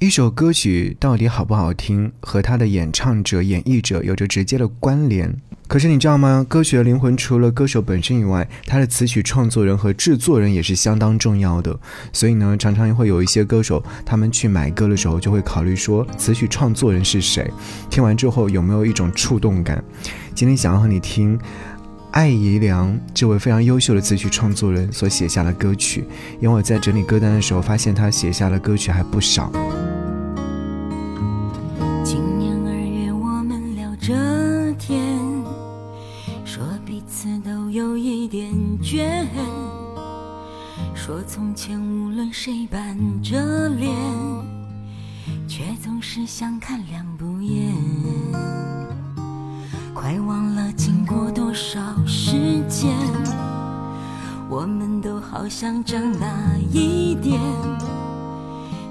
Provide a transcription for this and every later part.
一首歌曲到底好不好听，和他的演唱者、演绎者有着直接的关联。可是你知道吗？歌曲的灵魂除了歌手本身以外，他的词曲创作人和制作人也是相当重要的。所以呢，常常会有一些歌手，他们去买歌的时候就会考虑说，词曲创作人是谁？听完之后有没有一种触动感？今天想要和你听艾怡良这位非常优秀的词曲创作人所写下的歌曲，因为我在整理歌单的时候发现他写下的歌曲还不少。每次都有一点倦说从前无论谁板着脸，却总是相看两不厌。快忘了经过多少时间，我们都好像长大一点。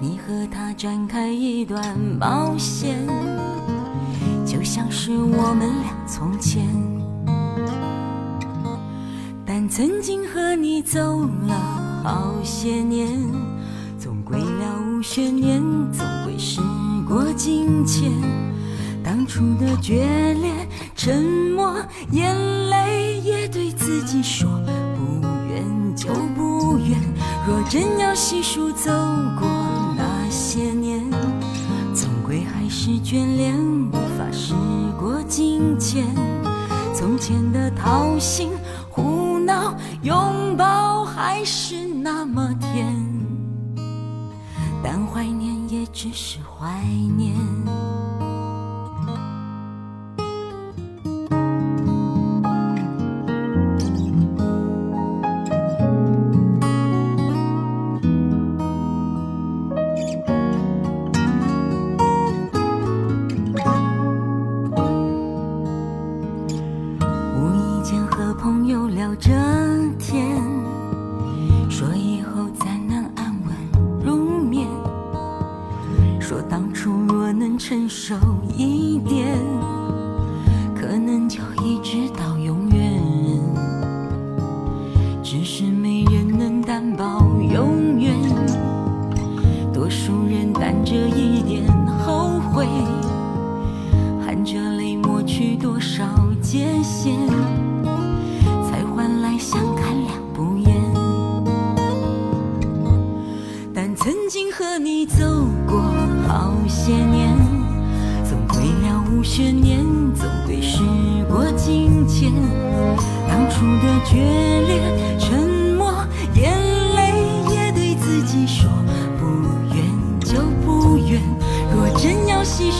你和他展开一段冒险，就像是我们俩从前。曾经和你走了。好些年，总归了无悬念，总归时过境迁。当初的决裂、沉默、眼泪，也对自己说不愿就不愿。若真要细数走过那些年，总归还是眷恋，无法时过境迁。从前的掏心、拥抱，还是。那么甜，但怀念也只是怀念。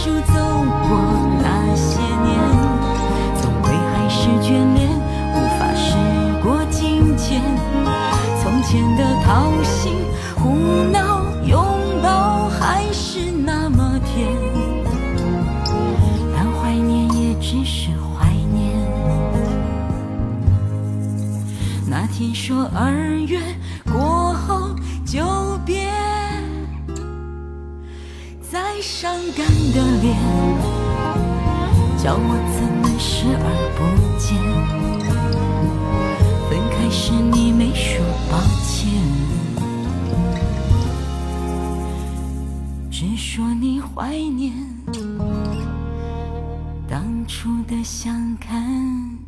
数叫我怎么视而不见？分开时你没说抱歉，只说你怀念。当初的相看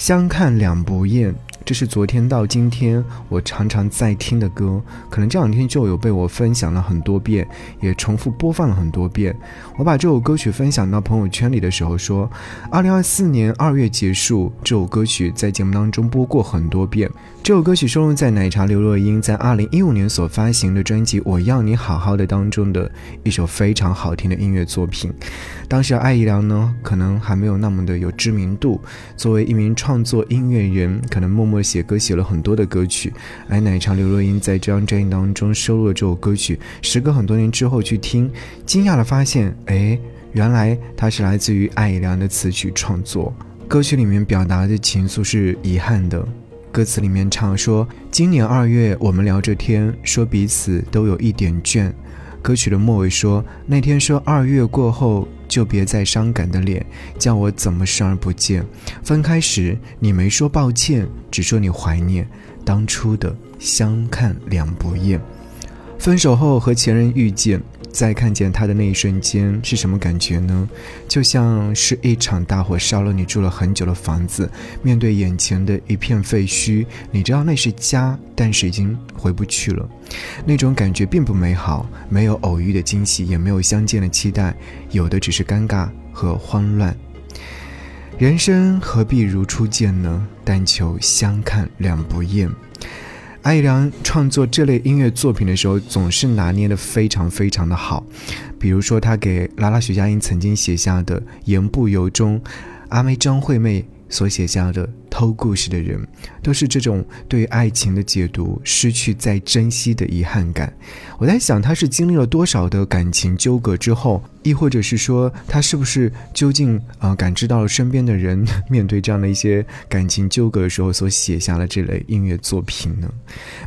相看两不厌。这是昨天到今天我常常在听的歌，可能这两天就有被我分享了很多遍，也重复播放了很多遍。我把这首歌曲分享到朋友圈里的时候说，二零二四年二月结束，这首歌曲在节目当中播过很多遍。这首歌曲收录在奶茶刘若英在二零一五年所发行的专辑《我要你好好的》当中的一首非常好听的音乐作品。当时艾怡良呢，可能还没有那么的有知名度，作为一名创作音乐人，可能默默。写歌写了很多的歌曲，而奶茶刘若英在这张专辑当中收录了这首歌曲。时隔很多年之后去听，惊讶的发现，哎，原来它是来自于艾怡良的词曲创作。歌曲里面表达的情愫是遗憾的，歌词里面唱说：“今年二月，我们聊着天，说彼此都有一点倦。”歌曲的末尾说：“那天说二月过后就别再伤感的脸，叫我怎么视而不见。分开时你没说抱歉，只说你怀念当初的相看两不厌。分手后和前任遇见。”在看见他的那一瞬间是什么感觉呢？就像是一场大火烧了你住了很久的房子，面对眼前的一片废墟，你知道那是家，但是已经回不去了。那种感觉并不美好，没有偶遇的惊喜，也没有相见的期待，有的只是尴尬和慌乱。人生何必如初见呢？但求相看两不厌。艾怡良创作这类音乐作品的时候，总是拿捏的非常非常的好。比如说，他给拉拉徐佳莹曾经写下的《言不由衷》，阿妹张惠妹所写下的。偷故事的人，都是这种对爱情的解读失去再珍惜的遗憾感。我在想，他是经历了多少的感情纠葛之后，亦或者是说，他是不是究竟啊感知到了身边的人面对这样的一些感情纠葛的时候，所写下了这类音乐作品呢？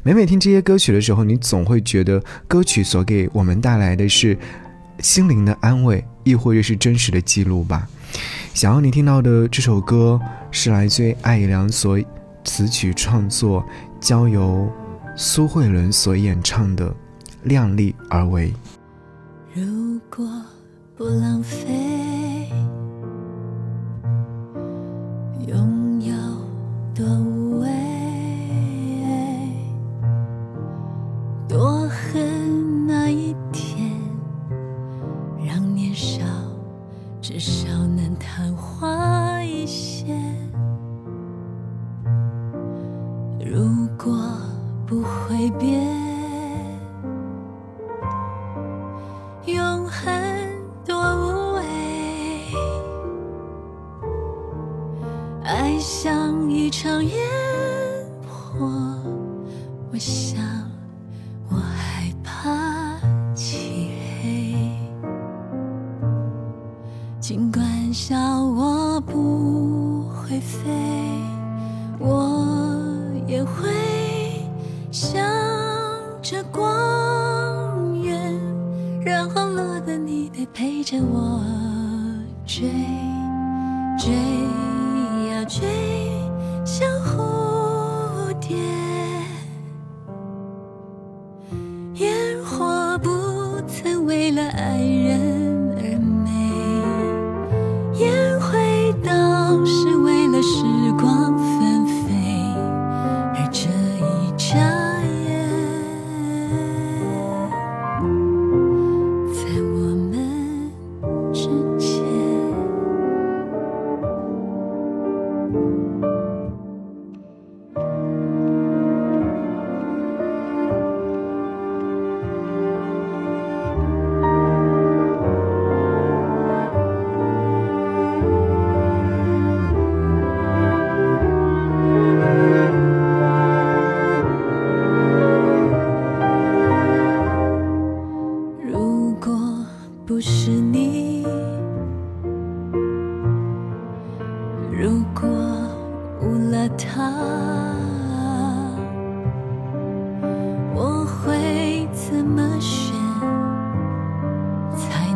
每每听这些歌曲的时候，你总会觉得歌曲所给我们带来的是心灵的安慰，亦或者是真实的记录吧。想要你听到的这首歌是来自艾怡良所词曲创作，交由苏慧伦所演唱的《量力而为》。如果不浪费，永恒多无畏。爱像一场烟追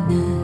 错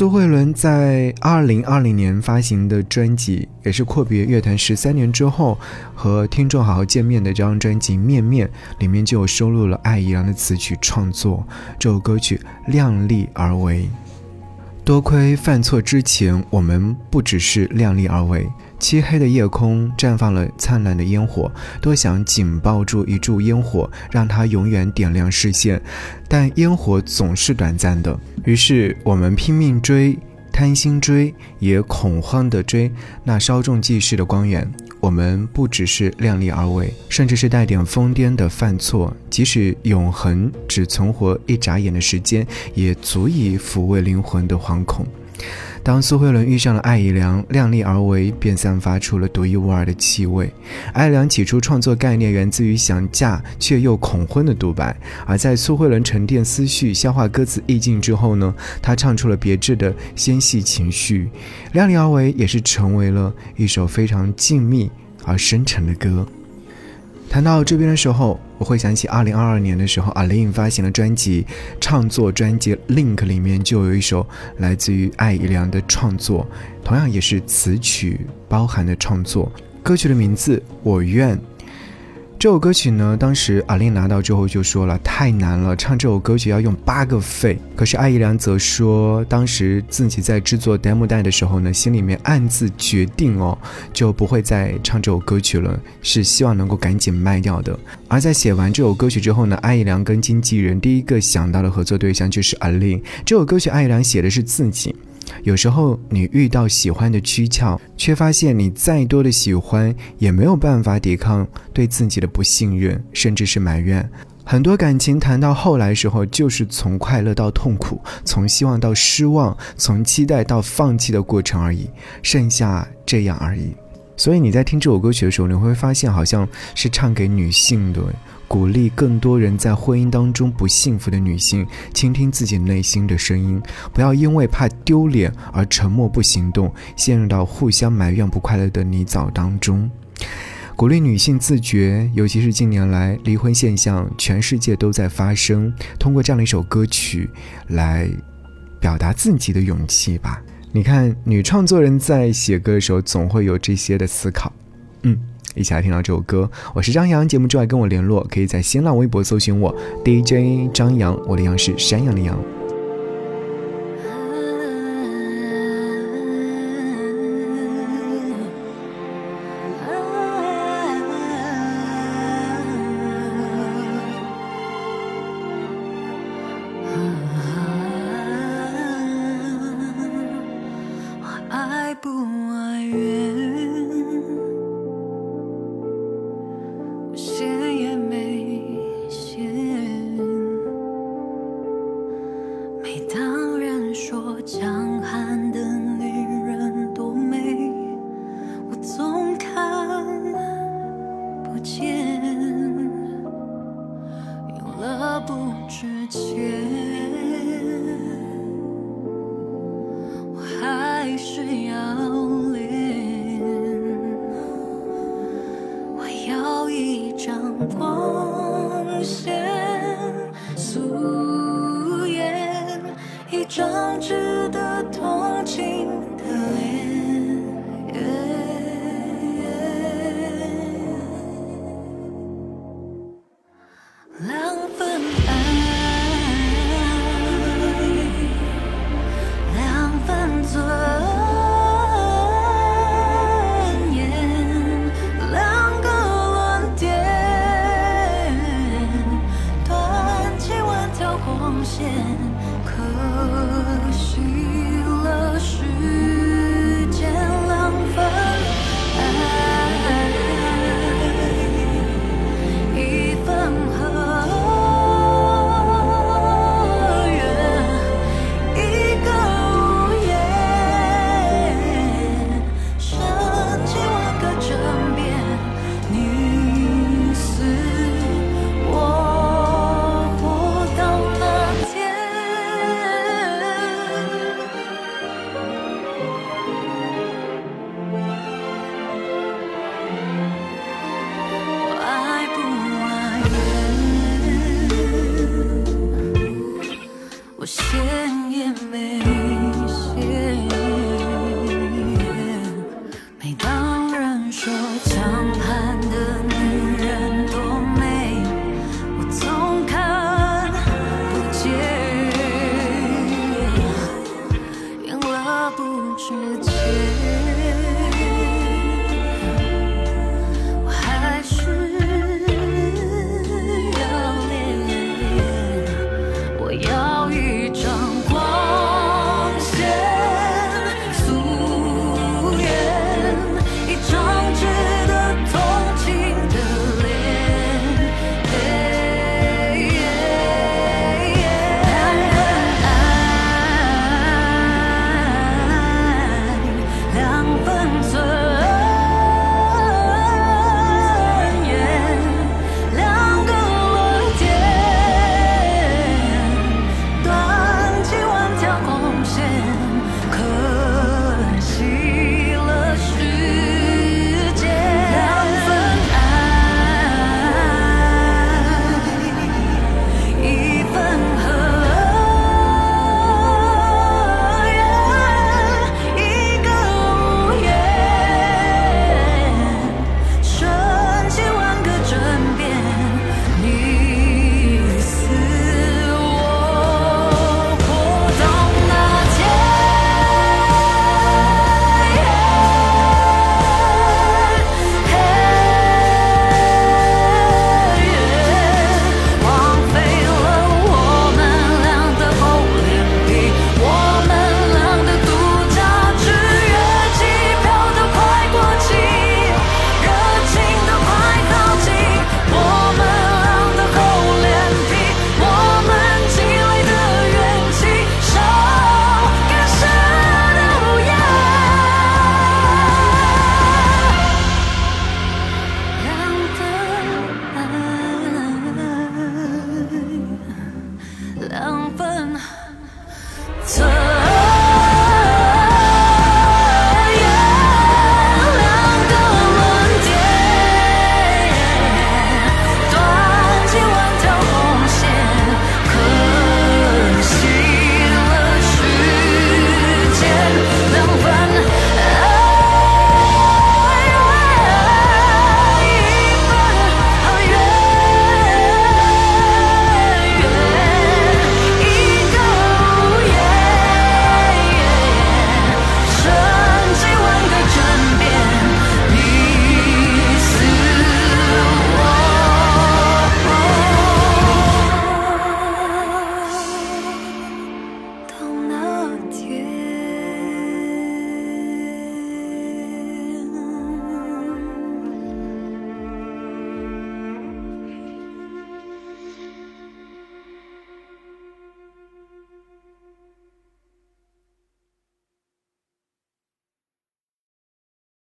苏慧伦在二零二零年发行的专辑，也是阔别乐坛十三年之后和听众好好见面的这张专辑《面面》，里面就有收录了艾怡良的词曲创作。这首歌曲《量力而为》，多亏犯错之前，我们不只是量力而为。漆黑的夜空绽放了灿烂的烟火，多想紧抱住一柱烟火，让它永远点亮视线。但烟火总是短暂的，于是我们拼命追，贪心追，也恐慌地追那稍纵即逝的光源。我们不只是量力而为，甚至是带点疯癫的犯错。即使永恒只存活一眨眼的时间，也足以抚慰灵魂的惶恐。当苏慧伦遇上了艾怡良，量力而为便散发出了独一无二的气味。艾怡良起初创作概念源自于想嫁却又恐婚的独白，而在苏慧伦沉淀思绪、消化歌词意境之后呢，他唱出了别致的纤细情绪。量力而为也是成为了一首非常静谧而深沉的歌。谈到这边的时候，我会想起二零二二年的时候，，Alin 发行的专辑，创作专辑《Link》里面就有一首来自于艾怡良的创作，同样也是词曲包含的创作，歌曲的名字《我愿》。这首歌曲呢，当时阿令拿到之后就说了太难了，唱这首歌曲要用八个肺。可是艾怡良则说，当时自己在制作 demo 带的时候呢，心里面暗自决定哦，就不会再唱这首歌曲了，是希望能够赶紧卖掉的。而在写完这首歌曲之后呢，艾怡良跟经纪人第一个想到的合作对象就是阿令。这首歌曲艾怡良写的是自己。有时候你遇到喜欢的躯壳，却发现你再多的喜欢也没有办法抵抗对自己的不信任，甚至是埋怨。很多感情谈到后来时候，就是从快乐到痛苦，从希望到失望，从期待到放弃的过程而已，剩下这样而已。所以你在听这首歌曲的时候，你会发现好像是唱给女性的。鼓励更多人在婚姻当中不幸福的女性，倾听自己内心的声音，不要因为怕丢脸而沉默不行动，陷入到互相埋怨不快乐的泥沼当中。鼓励女性自觉，尤其是近年来离婚现象，全世界都在发生。通过这样的一首歌曲，来表达自己的勇气吧。你看，女创作人在写歌的时候，总会有这些的思考。嗯。一起来听到这首歌，我是张扬。节目之外跟我联络，可以在新浪微博搜寻我 DJ 张扬，我的杨是山羊的羊。现，素颜一张纸。可惜。